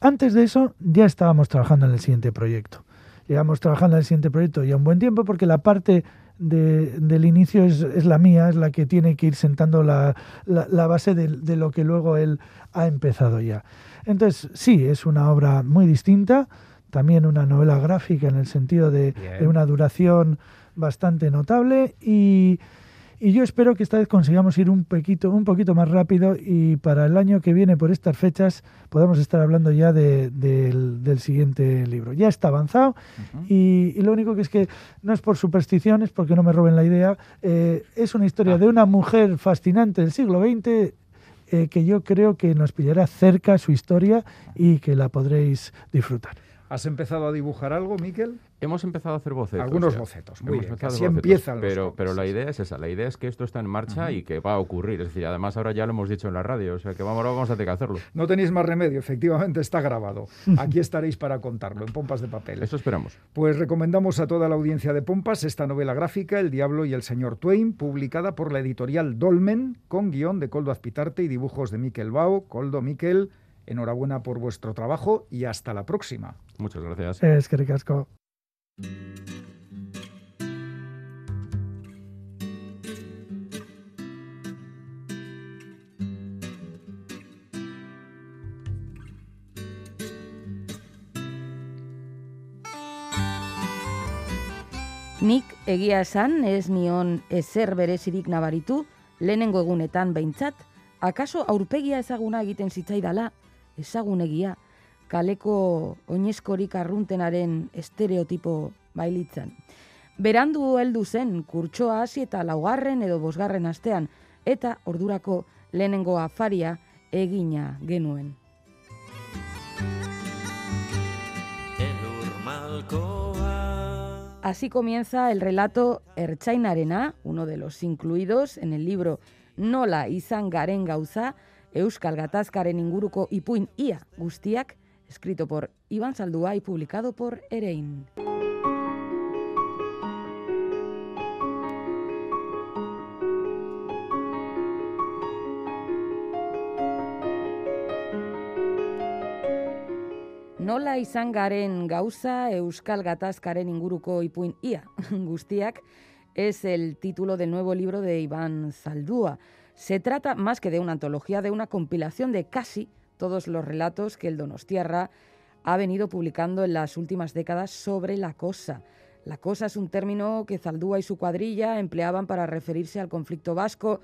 antes de eso ya estábamos trabajando en el siguiente proyecto. Llevamos trabajando en el siguiente proyecto ya un buen tiempo porque la parte de, del inicio es, es, la mía, es la que tiene que ir sentando la, la, la base de, de, lo que luego él ha empezado ya. Entonces, sí, es una obra muy distinta, también una novela gráfica en el sentido de, de una duración bastante notable y, y, yo espero que esta vez consigamos ir un poquito, un poquito más rápido y para el año que viene, por estas fechas, podamos estar hablando ya de, de, del, del, siguiente libro. Ya está avanzado uh -huh. y, y, lo único que es que no es por superstición, es porque no me roben la idea, eh, es una historia ah. de una mujer fascinante del siglo XX eh, que yo creo que nos pillará cerca su historia y que la podréis disfrutar. ¿Has empezado a dibujar algo, Miquel? Hemos empezado a hacer bocetos. Algunos ya. bocetos, muy Hemos bien. Así bocetos, empiezan pero, pero la idea es esa, la idea es que esto está en marcha uh -huh. y que va a ocurrir. Es decir, además ahora ya lo hemos dicho en la radio, o sea que vamos, ahora vamos a tener que hacerlo. No tenéis más remedio, efectivamente está grabado. Aquí estaréis para contarlo, en Pompas de Papel. Eso esperamos. Pues recomendamos a toda la audiencia de Pompas esta novela gráfica, El Diablo y el Señor Twain, publicada por la editorial Dolmen, con guion de Coldo Azpitarte y dibujos de Miquel Bao. Coldo, Miquel, enhorabuena por vuestro trabajo y hasta la próxima. Muchas gracias. Es que ricasco. Nik egia esan ez nion ezer berezirik nabaritu, lehenengo egunetan behintzat, akaso aurpegia ezaguna egiten zitzaidala, ezagunegia, kaleko oinezkorik arruntenaren estereotipo bailitzan. Berandu heldu zen kurtsoa hasi eta laugarren edo bosgarren astean, eta ordurako lehenengo afaria egina genuen. Así comienza el relato Erchainarena, uno de los incluidos en el libro Nola izan garen gauza, Euskal Gatazkaren inguruko ipuin ia guztiak, escrito por Iván Saldúa y publicado por Erein. Nola izan garen gauza Euskal Gatazkaren inguruko ipuin ia guztiak es el título del nuevo libro de Iván Zaldúa. Se trata más que de una antología, de una compilación de casi todos los relatos que el Donostiarra ha venido publicando en las últimas décadas sobre la cosa. La cosa es un término que Zaldúa y su cuadrilla empleaban para referirse al conflicto vasco,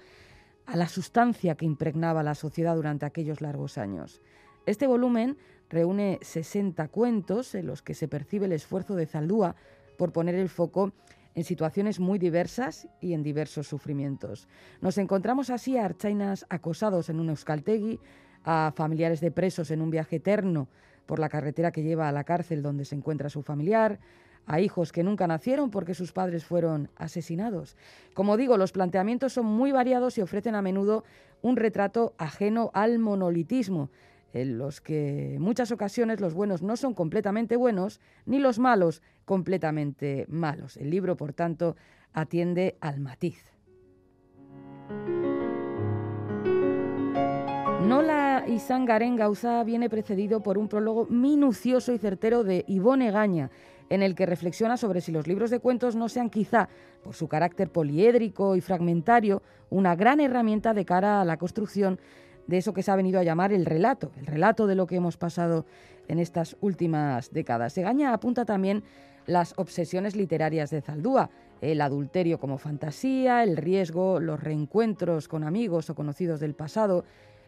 a la sustancia que impregnaba la sociedad durante aquellos largos años. Este volumen reúne 60 cuentos en los que se percibe el esfuerzo de Zaldúa por poner el foco en situaciones muy diversas y en diversos sufrimientos. Nos encontramos así a archainas acosados en un euskaltegui, a familiares de presos en un viaje eterno por la carretera que lleva a la cárcel donde se encuentra su familiar, a hijos que nunca nacieron porque sus padres fueron asesinados. Como digo, los planteamientos son muy variados y ofrecen a menudo un retrato ajeno al monolitismo, en los que en muchas ocasiones los buenos no son completamente buenos, ni los malos completamente malos. El libro, por tanto, atiende al matiz. Nola izan garen gauza viene precedido por un prólogo minucioso y certero de Ivone Gaña, en el que reflexiona sobre si los libros de cuentos no sean quizá, por su carácter poliédrico y fragmentario, una gran herramienta de cara a la construcción de eso que se ha venido a llamar el relato, el relato de lo que hemos pasado en estas últimas décadas. Segaña apunta también las obsesiones literarias de Zaldúa, el adulterio como fantasía, el riesgo, los reencuentros con amigos o conocidos del pasado,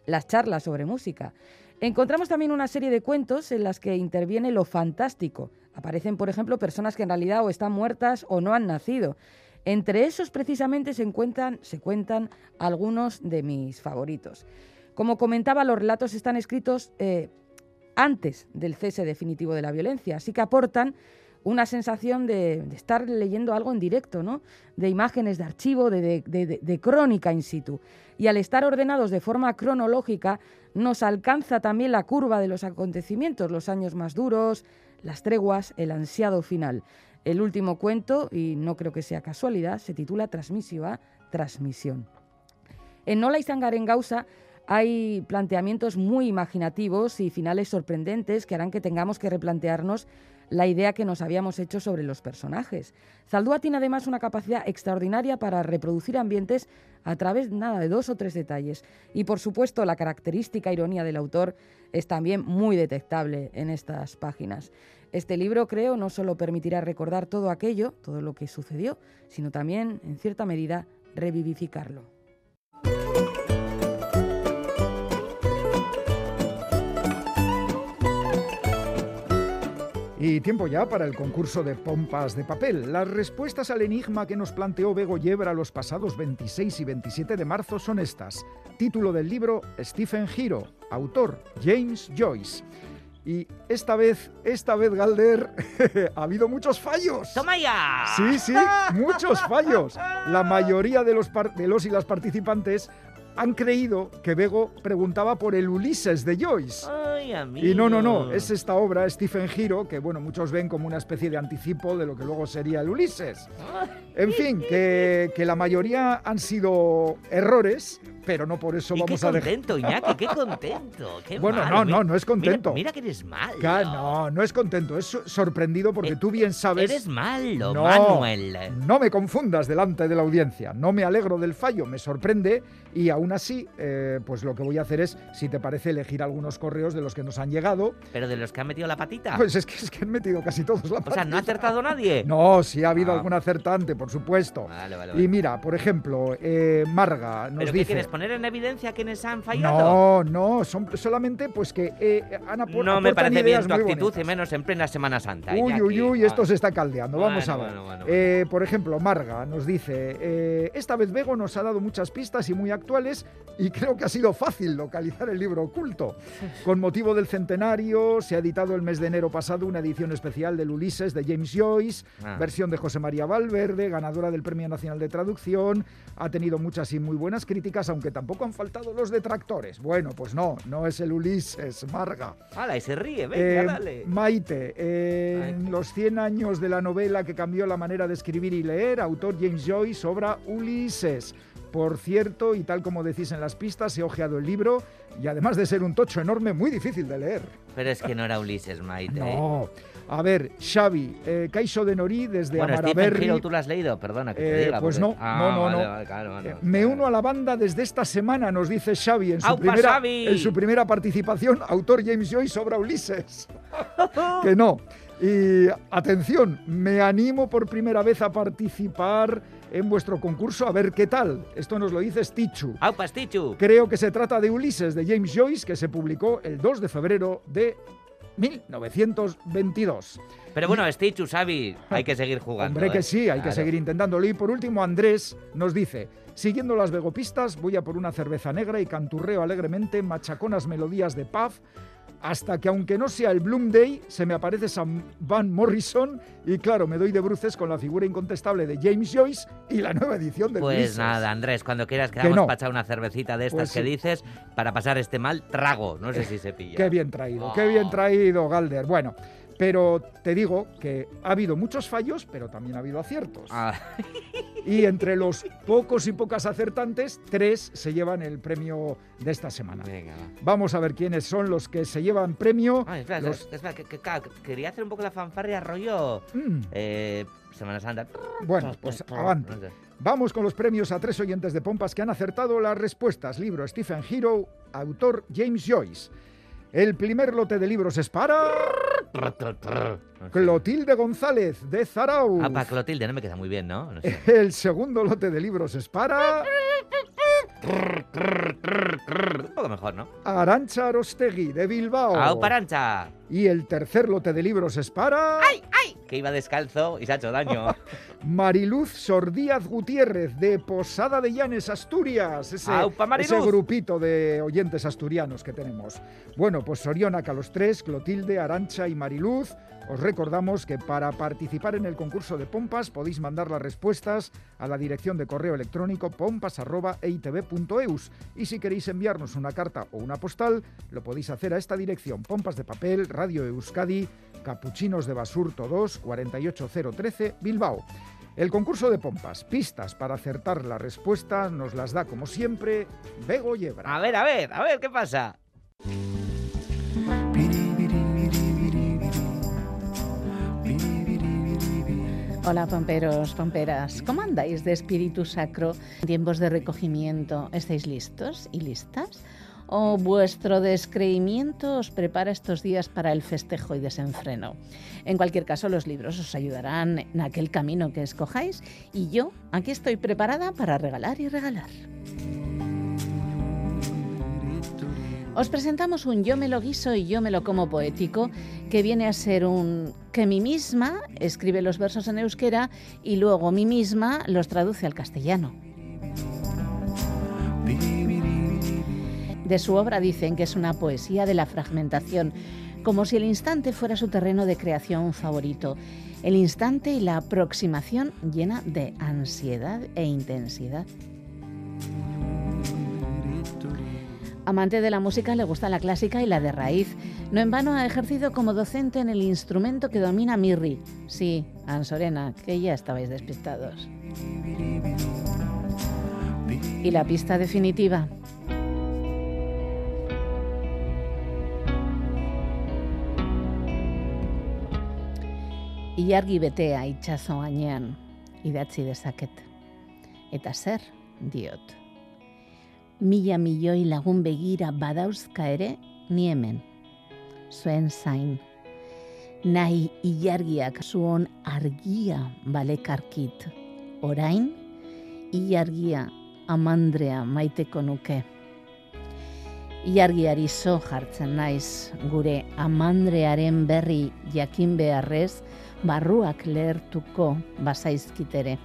las charlas sobre música. Encontramos también una serie de cuentos en las que interviene lo fantástico. Aparecen, por ejemplo, personas que en realidad o están muertas o no han nacido. Entre esos precisamente se, encuentran, se cuentan algunos de mis favoritos. Como comentaba, los relatos están escritos eh, antes del cese definitivo de la violencia, así que aportan una sensación de, estar leyendo algo en directo, ¿no? de imágenes de archivo, de, de, crónica in situ. Y al estar ordenados de forma cronológica, nos alcanza también la curva de los acontecimientos, los años más duros, las treguas, el ansiado final. El último cuento, y no creo que sea casualidad, se titula Transmisiva, Transmisión. En Nola y en Gausa hay planteamientos muy imaginativos y finales sorprendentes que harán que tengamos que replantearnos la idea que nos habíamos hecho sobre los personajes. Zaldúa tiene además una capacidad extraordinaria para reproducir ambientes a través nada de dos o tres detalles. Y por supuesto la característica ironía del autor es también muy detectable en estas páginas. Este libro, creo, no solo permitirá recordar todo aquello, todo lo que sucedió, sino también, en cierta medida, revivificarlo. Y tiempo ya para el concurso de pompas de papel. Las respuestas al enigma que nos planteó Bego Yebra los pasados 26 y 27 de marzo son estas. Título del libro Stephen Hero, autor James Joyce. Y esta vez, esta vez, Galder, ha habido muchos fallos. ¡Toma ya! Sí, sí, muchos fallos. La mayoría de los, de los y las participantes han creído que Bego preguntaba por el Ulises de Joyce. Ay, y no, no, no, es esta obra, Stephen Giro, que bueno, muchos ven como una especie de anticipo de lo que luego sería el Ulises. En fin, que, que la mayoría han sido errores, pero no por eso vamos a dejar. Qué contento, Iñaki, qué contento. Qué bueno, no, no, no es contento. Mira, que eres malo. no, no es contento, es sorprendido porque eh, tú bien sabes. Eres malo, no, Manuel. No me confundas delante de la audiencia. No me alegro del fallo, me sorprende y aún así, eh, pues lo que voy a hacer es, si te parece, elegir algunos correos de los que nos han llegado. ¿Pero de los que han metido la patita? Pues es que, es que han metido casi todos la o patita. sea, ¿no ha acertado nadie? No, sí ha habido Ah. algún acertante, por supuesto. Vale, vale, Y mira, por ejemplo, eh, Marga nos ¿Pero qué dice... quieres? ¿Poner en evidencia quiénes han fallado? No, no, son solamente pues que eh, han apor- No me parece bien tu actitud, bonitas. y menos en plena Semana Santa. Uy, uy, uy, esto se está caldeando. Vamos a ver. bueno, bueno, Eh, por ejemplo, Marga nos dice, esta vez Bego nos ha dado muchas pistas y muy actuales y creo que ha sido fácil localizar el libro oculto. Con motivo del centenario, se ha editado el mes de enero pasado una edición especial del Ulises de James Joyce, Ah. versión de José María Valverde, ganadora del Premio Nacional de Traducción. Ha tenido muchas y muy buenas críticas, aunque tampoco han faltado los detractores. Bueno, pues no, no es el Ulises, Marga. ¡Hala! Y se ríe, venga, Eh, dale. Maite, eh, en los 100 años de la novela que cambió la manera de escribir y leer, autor James Joyce, obra Ulises. Por cierto, y tal como decís en las pistas, he ojeado el libro y además de ser un tocho enorme, muy difícil de leer. Pero es que no era Ulises, Maite. ¿eh? No. A ver, Xavi, eh, Caixo de Norí desde Bueno, Amaraberri. Hero, ¿tú lo has leído? Perdona que te Eh, diga. pues porque- no, Ah, no, no, vale, no. vale, claro, vale, Eh. Me uno a la banda desde esta semana, nos dice Xavi en su, ¡Aupa, primera, Xavi! en su primera participación, autor James Joyce obra Ulises. que no. Y atención, me animo por primera vez a participar en vuestro concurso a ver qué tal. Esto nos lo dice Stichu. ¡Au, pastichu! Creo que se trata de Ulises de James Joyce, que se publicó el 2 de febrero de 1922. Pero bueno, Stichu, Xavi, hay que seguir jugando. Hombre, ¿eh? que sí, hay que seguir intentándolo. Y por último, Andrés nos dice, siguiendo las vegopistas, voy a por una cerveza negra y canturreo alegremente machaconas melodías de Puff, hasta que aunque no sea el Bloom Day, se me aparece Sam Van Morrison y claro, me doy de bruces con la figura incontestable de James Joyce y la nueva edición del Pues nada, Andrés, cuando quieras Que no. para echar una cervecita de estas Pues que dices para pasar este mal trago. No sé si se pilla. Qué bien traído, qué bien traído, Galder. Bueno, pero te digo que ha habido muchos fallos, pero también ha habido aciertos. Ah, Y entre los pocos y pocas acertantes, tres se llevan el premio de esta semana. venga, va. Vamos a ver quiénes son los que se llevan premio. Ay, espera, Los- espera, espera, que, que- que- quería hacer un poco la fanfarria rollo Mm, eh, Semana Santa. Bueno, pues avante. Vamos con los premios a tres oyentes de Pompas que han acertado las respuestas. Libro Stephen Hero, autor James Joyce. El primer lote de libros es para. Clotilde González de Zarau. Ah, para Clotilde, no me queda muy bien, ¿no? No sé. El segundo lote de libros es para un poco mejor, ¿no? Arancha Arostegui de Bilbao. ¡Au, parancha! Y el tercer lote de libros es para Que iba descalzo y se ha hecho daño. Mariluz Sordíaz Gutiérrez de Posada de Llanes, Asturias. Ese, ¡Aupa, Mariluz! ese grupito de oyentes asturianos que tenemos. Bueno, pues Soriona, a los tres, Clotilde, Arancha y Mariluz. Os recordamos que para participar en el concurso de Pompas podéis mandar las respuestas a la dirección de correo electrónico pompas.eitv.eus. Y si queréis enviarnos una carta o una postal, lo podéis hacer a esta dirección: Pompas de Papel, Radio Euskadi, Capuchinos de Basurto 2, 48013, Bilbao. El concurso de pompas, pistas para acertar la respuesta, nos las da como siempre Bego Yebra. A ver, a ver, a ver, ¿qué pasa? Hola pomperos, pomperas, ¿cómo andáis de espíritu sacro tiempos de recogimiento? ¿Estáis listos y listas? ¿O vuestro descreimiento os prepara estos días para el festejo y desenfreno? En cualquier caso, los libros os ayudarán en aquel camino que escojáis y yo aquí estoy preparada para regalar y regalar. Os presentamos un Yo me lo guiso y yo me lo como poético, que viene a ser un que mí misma escribe los versos en euskera y luego mí misma los traduce al castellano. De su obra dicen que es una poesía de la fragmentación, como si el instante fuera su terreno de creación favorito. El instante y la aproximación llena de ansiedad e intensidad. Amante de la música, le gusta la clásica y la de raíz. No en vano ha ejercido como docente en el instrumento que domina Mirri. Sí, Ansorena, que ya estabais despistados. Y la pista definitiva. Ilargi betea itxaso gainean, idatzi dezaket. Eta zer diot. Mila milioi lagun begira badauzka ere, ni hemen. Zuen zain. Nahi ilargiak zuon argia balekarkit. Orain, ilargia amandrea maiteko nuke. Ilargiari zo jartzen naiz, gure amandrearen berri jakin beharrez, barruak lehertuko bazaizkitere.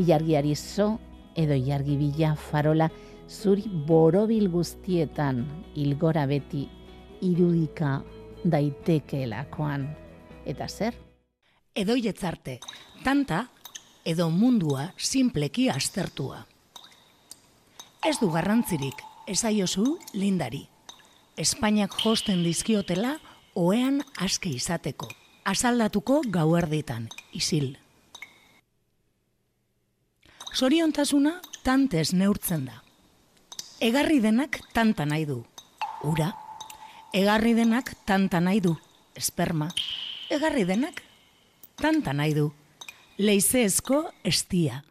Ilargiari zo edo ilargi bila farola zuri borobil guztietan ilgora beti irudika daitekeelakoan. Eta zer? Edoietzarte, tanta edo mundua simpleki aztertua. Ez du garrantzirik, esaiozu lindari. Espainiak josten dizkiotela oean aske izateko. Azaldatuko gauerditan, isil. Zoriontasuna tantez neurtzen da. Egarri denak tanta nahi du. Ura. Egarri denak tanta nahi du. Esperma. Egarri denak tanta nahi du. Leizezko estia.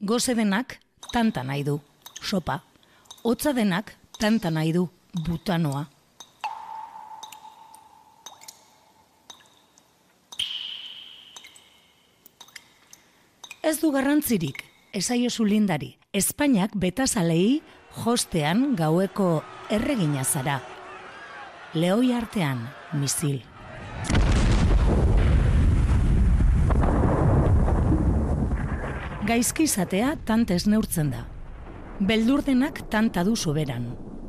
Goze denak tanta nahi du. Sopa. Hotza denak tanta nahi du. Butanoa. Ez du garrantzirik, esaiozu lindari. Espainiak betazalei jostean gaueko erregina zara. Lehoi artean, misil. Gaizki izatea tantez neurtzen da. Beldurdenak tanta du soberan,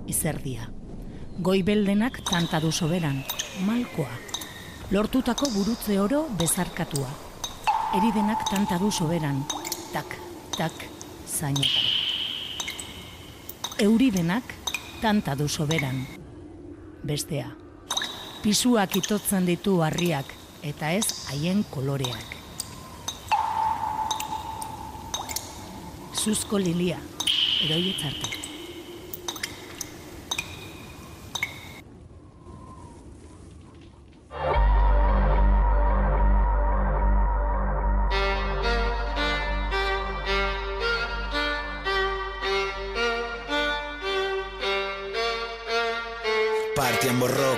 izerdia. Goibeldenak tanta du soberan, malkoa. Lortutako burutze oro bezarkatua. Eridenak tanta du soberan, tak, tak, zainetan. Euridenak tanta du soberan, bestea. Pisuak itotzen ditu harriak eta ez haien koloreak. Zuzko lilia, eroietzarte.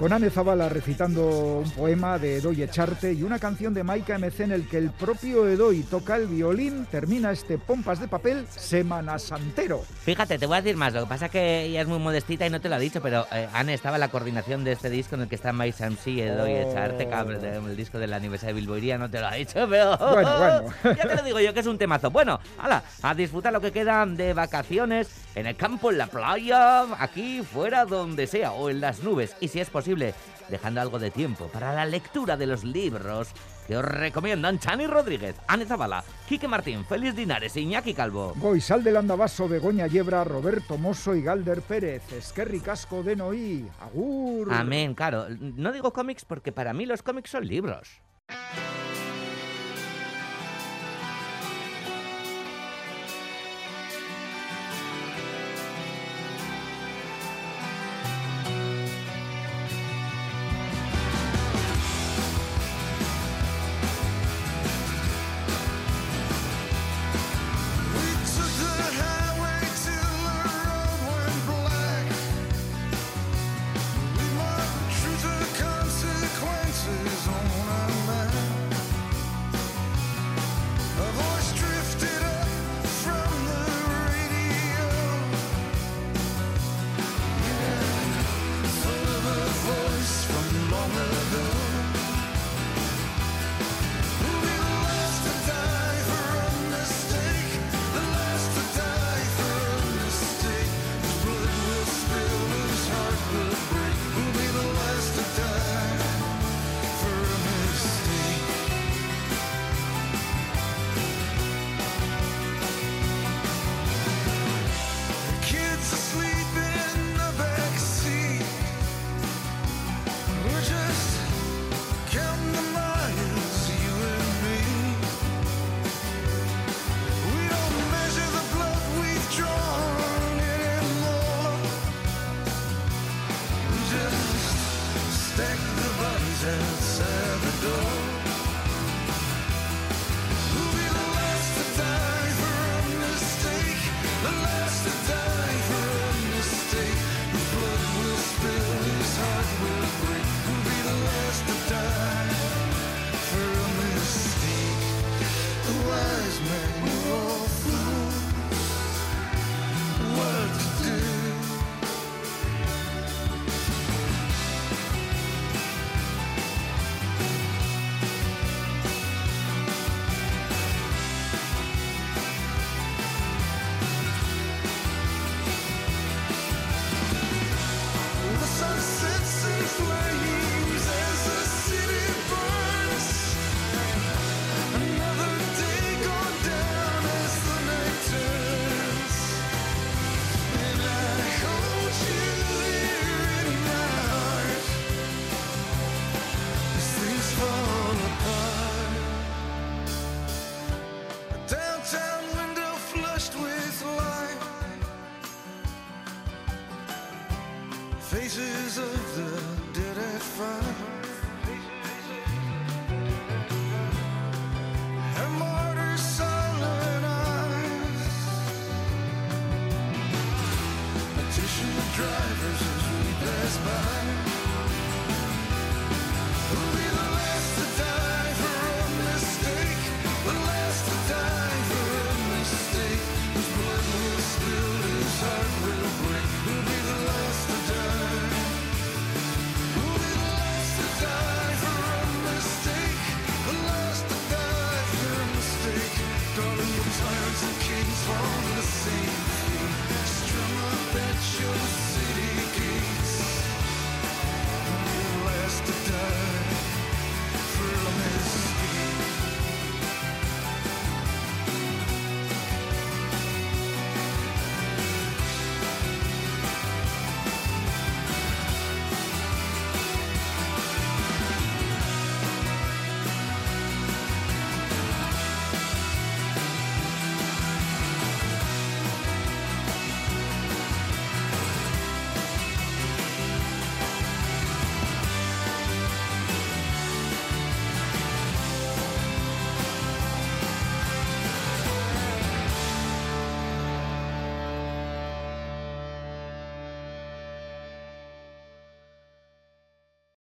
Con Anne Zavala recitando un poema de Edoy Echarte y una canción de Maika MC en el que el propio Edoy toca el violín, termina este Pompas de Papel Semana Santero. Fíjate, te voy a decir más. Lo que pasa es que ella es muy modestita y no te lo ha dicho, pero eh, Anne estaba en la coordinación de este disco en el que está Mike Samsi, Edoy Oh. Echarte, cabrón, el disco del aniversario de Bilboiría, no te lo ha dicho, pero... Bueno, bueno. ya te lo digo yo que es un temazo. Bueno, hala, a disfrutar lo que queda de vacaciones en el campo, en la playa, aquí, fuera, donde sea, o en las nubes. Y si es posible, dejando algo de tiempo para la lectura de los libros que os recomiendan Chani Rodríguez, Anne Zavala, Quique Martín, Félix Dinares Iñaki Calvo. Goizal del Andabaso, Begoña Yebra, Roberto Mosso y Galder Pérez. Esquerri Casco de Noí. Agur. Amén, claro. No digo cómics porque para mí los cómics son libros.